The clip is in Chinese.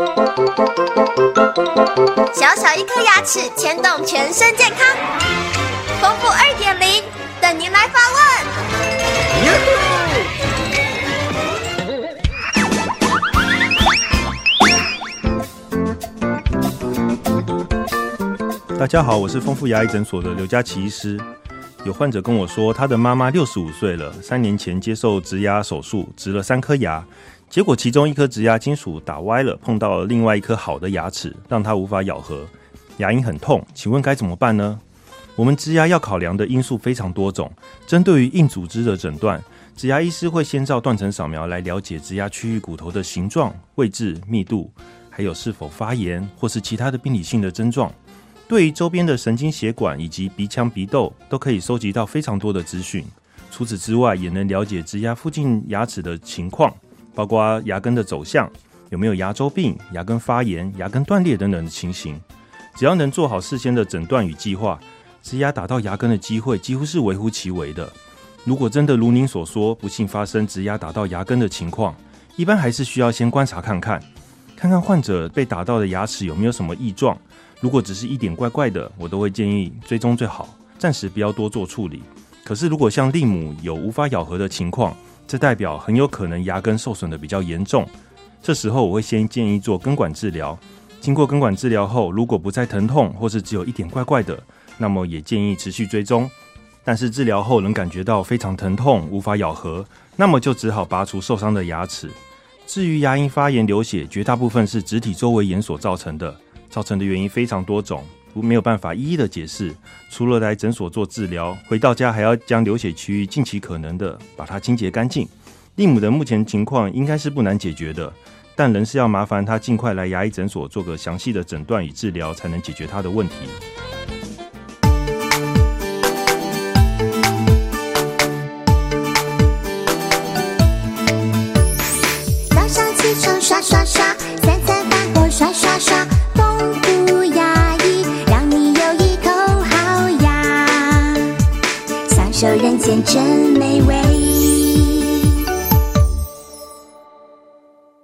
小小一颗牙齿牵动全身健康，丰富二点零等您来发问。大家好，我是丰富牙医诊所的刘佳琪医师。有患者跟我说，他的妈妈六十五岁了，三年前接受植牙手术，植了三颗牙。结果其中一颗植牙金属打歪了，碰到了另外一颗好的牙齿，让它无法咬合，牙龈很痛。请问该怎么办呢？我们植牙要考量的因素非常多种，针对于硬组织的诊断，植牙医师会先照断层扫描来了解植牙区域骨头的形状、位置、密度，还有是否发炎或是其他的病理性的症状。对于周边的神经血管以及鼻腔鼻窦，都可以收集到非常多的资讯。除此之外，也能了解植牙附近牙齿的情况。包括牙根的走向，有没有牙周病、牙根发炎、牙根断裂等等的情形，只要能做好事先的诊断与计划，植牙打到牙根的机会几乎是微乎其微的。如果真的如您所说，不幸发生植牙打到牙根的情况，一般还是需要先观察看看，看看患者被打到的牙齿有没有什么异状。如果只是一点怪怪的，我都会建议追踪最好，暂时不要多做处理。可是如果像利姆有无法咬合的情况，这代表很有可能牙根受损的比较严重，这时候我会先建议做根管治疗。经过根管治疗后，如果不再疼痛或是只有一点怪怪的，那么也建议持续追踪。但是治疗后能感觉到非常疼痛，无法咬合，那么就只好拔除受伤的牙齿。至于牙龈发炎流血，绝大部分是植体周围炎所造成的，造成的原因非常多种。没有办法一一的解释，除了来诊所做治疗，回到家还要将流血区域尽其可能的把它清洁干净。利姆的目前情况应该是不难解决的，但仍是要麻烦他尽快来牙医诊所做个详细的诊断与治疗，才能解决他的问题。早上起床刷刷刷，三餐饭后刷刷刷。这人间真美味。